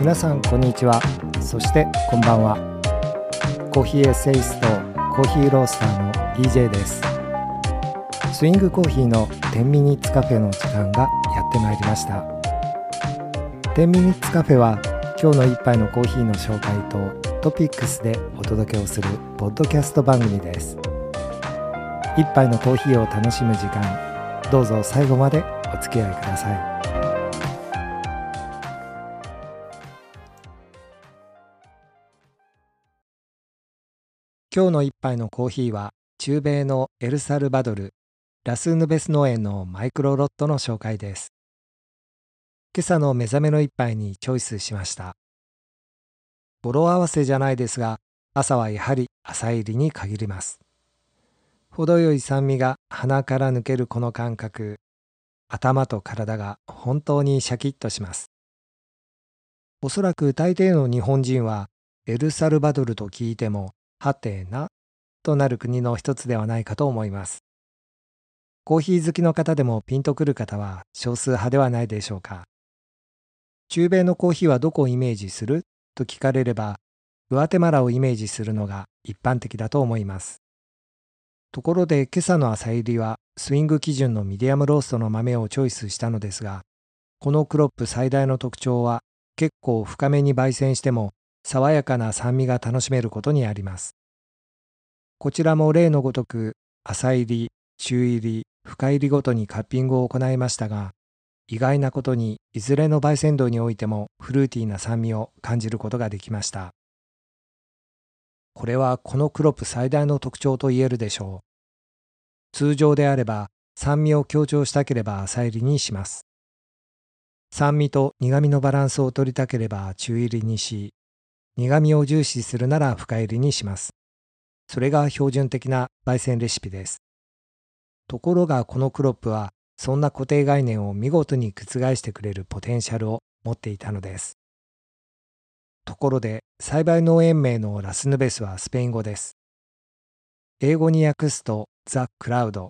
皆さんこんにちは。そしてこんばんは。コーヒーエッセイストコーヒーロースターの DJ です。スイングコーヒーの10ミニッツカフェの時間がやってまいりました。10ミニッツカフェは今日の一杯のコーヒーの紹介とトピックスでお届けをするポッドキャスト番組です。一杯のコーヒーを楽しむ時間どうぞ最後までお付き合いください。今日の一杯のコーヒーは中米のエルサルバドルラスヌベス農園のマイクロロットの紹介です。今朝の目覚めの一杯にチョイスしました。語呂合わせじゃないですが朝はやはり朝入りに限ります。程よい酸味が鼻から抜けるこの感覚頭と体が本当にシャキッとします。おそらく大抵の日本人はエルサルバドルと聞いてもはてなとなる国の一つではないかと思います。コーヒー好きの方でもピンとくる方は少数派ではないでしょうか。中米のコーヒーはどこをイメージする？と聞かれれば、グアテマラをイメージするのが一般的だと思います。ところで今朝の朝入りはスイング基準のミディアムローストの豆をチョイスしたのですが、このクロップ最大の特徴は結構深めに焙煎しても爽やかな酸味が楽しめることにあります。こちらも例のごとく浅入り、中入り、深入りごとにカッピングを行いましたが、意外なことにいずれの焙煎度においてもフルーティーな酸味を感じることができました。これはこのクロップ最大の特徴と言えるでしょう。通常であれば酸味を強調したければ浅入りにします。酸味と苦味のバランスを取りたければ中入りにし、苦味を重視するなら深入りにします。それが標準的な焙煎レシピです。ところがこのクロップはそんな固定概念を見事に覆してくれるポテンシャルを持っていたのです。ところで栽培農園名のラスヌベスはスペイン語です。英語に訳すとザ・クラウド。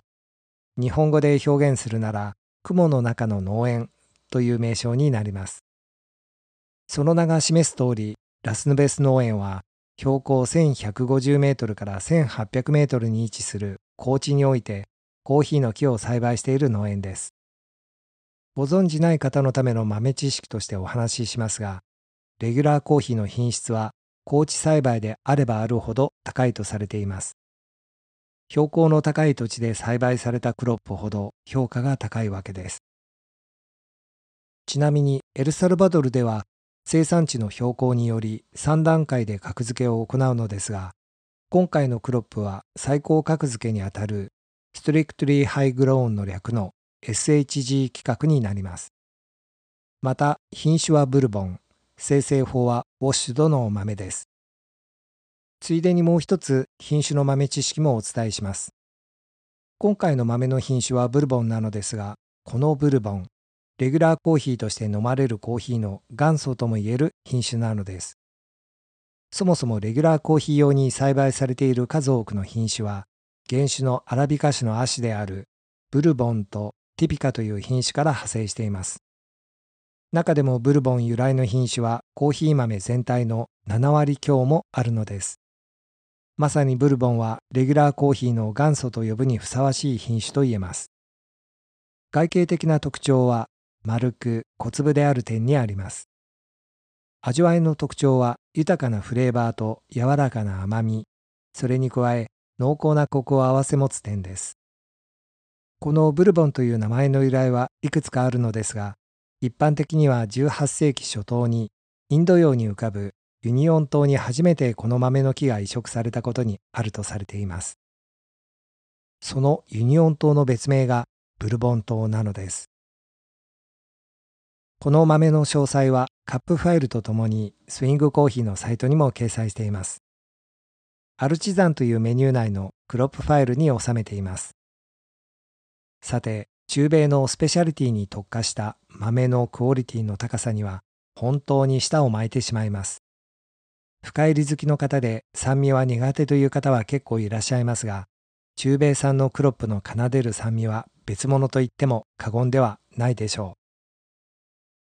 日本語で表現するなら雲の中の農園という名称になります。その名が示す通りラスヌベス農園は標高1150メートルから1800メートルに位置する高地においてコーヒーの木を栽培している農園です。ご存じない方のための豆知識としてお話ししますが、レギュラーコーヒーの品質は高地栽培であればあるほど高いとされています。標高の高い土地で栽培されたクロップほど評価が高いわけです。ちなみにエルサルバドルでは生産地の標高により3段階で格付けを行うのですが、今回のクロップは最高格付けにあたる Strictly High Grown の略の SHG 規格になります。また、品種はブルボン、生成法はウォッシュドの豆です。ついでにもう一つ品種の豆知識もお伝えします。今回の豆の品種はブルボンなのですが、このブルボン、レギュラーコーヒーとして飲まれるコーヒーの元祖ともいえる品種なのです。そもそもレギュラーコーヒー用に栽培されている数多くの品種は、原種のアラビカ種の亜種であるブルボンとティピカという品種から派生しています。中でもブルボン由来の品種はコーヒー豆全体の7割強もあるのです。まさにブルボンはレギュラーコーヒーの元祖と呼ぶにふさわしい品種と言えます。外形的な特徴は丸く小粒である点にあります。味わいの特徴は豊かなフレーバーと柔らかな甘み、それに加え濃厚なコクを併せ持つ点です。このブルボンという名前の由来はいくつかあるのですが、一般的には18世紀初頭にインド洋に浮かぶレユニオン島に初めてこの豆の木が移植されたことにあるとされています。そのレユニオン島の別名がブルボン島なのです。この豆の詳細はカップファイルとともにスイングコーヒーのサイトにも掲載しています。アルチザンというメニュー内のクロップファイルに収めています。さて、中米のスペシャリティに特化した豆のクオリティの高さには本当に舌を巻いてしまいます。深入り好きの方で酸味は苦手という方は結構いらっしゃいますが、中米産のクロップの奏でる酸味は別物と言っても過言ではないでしょう。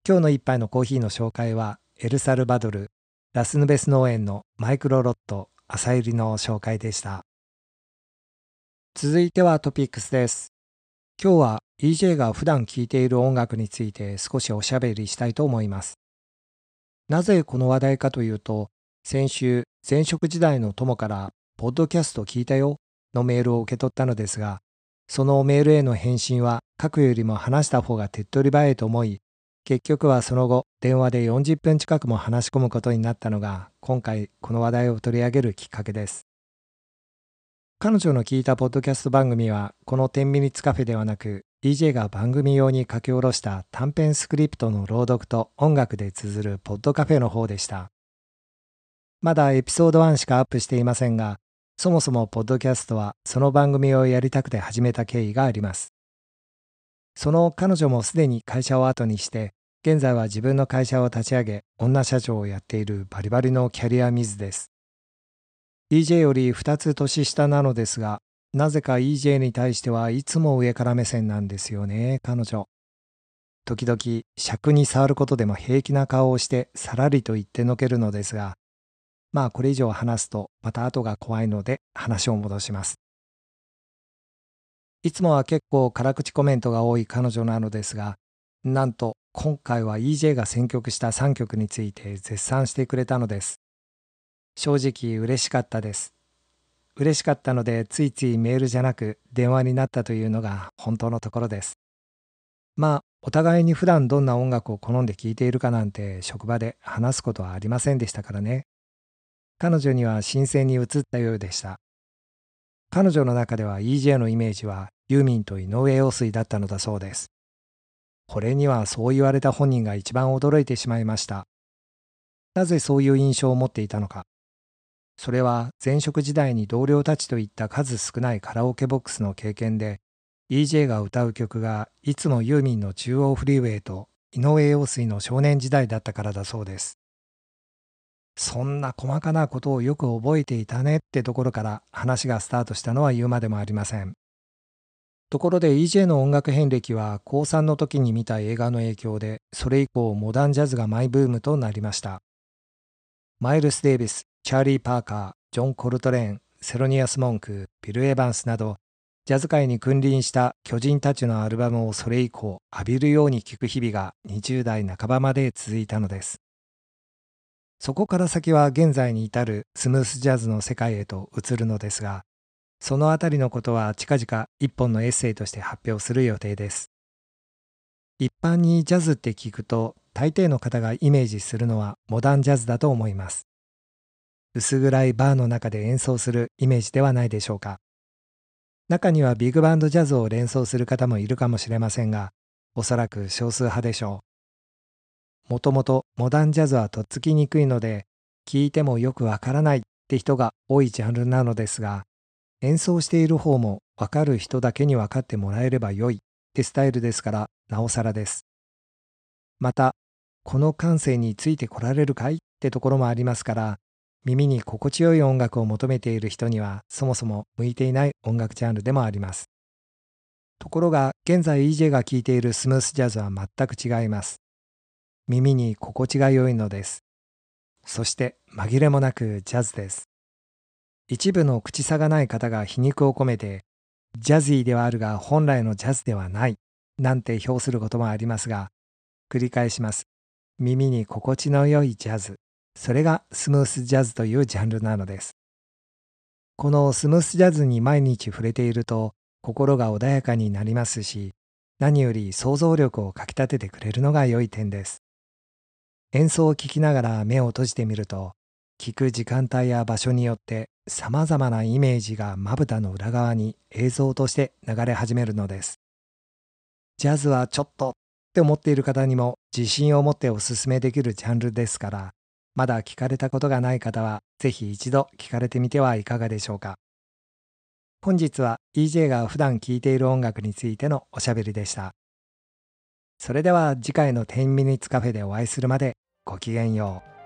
今日の一杯のコーヒーの紹介はエルサルバドルラスヌベス農園のマイクロロット朝入りの紹介でした。続いてはトピックスです。今日は EJ が普段聴いている音楽について少しおしゃべりしたいと思います。なぜこの話題かというと先週前職時代の友からポッドキャスト聞いたよのメールを受け取ったのですがそのメールへの返信は書くよりも話した方が手っ取り早いと思い、結局はその後、電話で40分近くも話し込むことになったのが、今回この話題を取り上げるきっかけです。彼女の聞いたポッドキャスト番組は、この10ミニッツカフェではなく、DJ が番組用に書き下ろした短編スクリプトの朗読と音楽で綴るポッドカフェの方でした。まだエピソード1しかアップしていませんが、そもそもポッドキャストはその番組をやりたくて始めた経緯があります。その彼女もすでに会社を後にして、現在は自分の会社を立ち上げ、女社長をやっているバリバリのキャリアミズです。EJ より2つ年下なのですが、なぜか EJ に対してはいつも上から目線なんですよね、彼女。時々尺に触ることでも平気な顔をしてさらりと言ってのけるのですが、まあこれ以上話すとまた後が怖いので話を戻します。いつもは結構辛口コメントが多い彼女なのですが、なんと今回は EJ が選曲した3曲について絶賛してくれたのです。正直嬉しかったです。嬉しかったのでついついメールじゃなく電話になったというのが本当のところです。まあお互いに普段どんな音楽を好んで聴いているかなんて職場で話すことはありませんでしたからね。彼女には新鮮に映ったようでした。彼女の中では EJ のイメージはユーミンと井上陽水だったのだそうです。これにはそう言われた本人が一番驚いてしまいました。なぜそういう印象を持っていたのか。それは前職時代に同僚たちといった数少ないカラオケボックスの経験で EJ が歌う曲がいつもユーミンの中央フリーウェイと井上陽水の少年時代だったからだそうです。そんな細かなことをよく覚えていたねってところから話がスタートしたのは言うまでもありません。ところで EJ の音楽遍歴は高3の時に見た映画の影響でそれ以降モダンジャズがマイブームとなりました。マイルス・デイビス、チャーリー・パーカー、ジョン・コルトレーン、セロニアス・モンク、ビル・エヴァンスなどジャズ界に君臨した巨人たちのアルバムをそれ以降浴びるように聴く日々が20代半ばまで続いたのです。そこから先は現在に至るスムースジャズの世界へと移るのですが、そのあたりのことは近々一本のエッセイとして発表する予定です。一般にジャズって聞くと大抵の方がイメージするのはモダンジャズだと思います。薄暗いバーの中で演奏するイメージではないでしょうか。中にはビッグバンドジャズを連想する方もいるかもしれませんが、おそらく少数派でしょう。もともとモダンジャズはとっつきにくいので、聴いてもよくわからないって人が多いジャンルなのですが、演奏している方もわかる人だけに分かってもらえればよいってスタイルですからなおさらです。また、この感性についてこられるかい？ってところもありますから、耳に心地よい音楽を求めている人にはそもそも向いていない音楽ジャンルでもあります。ところが現在 EJ が聴いているスムースジャズは全く違います。耳に心地が良いのです。そして紛れもなくジャズです。一部の口差がない方が皮肉を込めて、ジャズィーではあるが本来のジャズではない、なんて評することもありますが、繰り返します。耳に心地の良いジャズ。それがスムースジャズというジャンルなのです。このスムースジャズに毎日触れていると、心が穏やかになりますし、何より想像力をかきたててくれるのが良い点です。演奏を聴きながら目を閉じてみると、聴く時間帯や場所によって様々なイメージがまぶたの裏側に映像として流れ始めるのです。ジャズはちょっとって思っている方にも自信を持っておすすめできるジャンルですから、まだ聞かれたことがない方はぜひ一度聞かれてみてはいかがでしょうか。本日は EJ が普段聴いている音楽についてのおしゃべりでした。それでは次回の10ミニッツカフェでお会いするまでごきげんよう。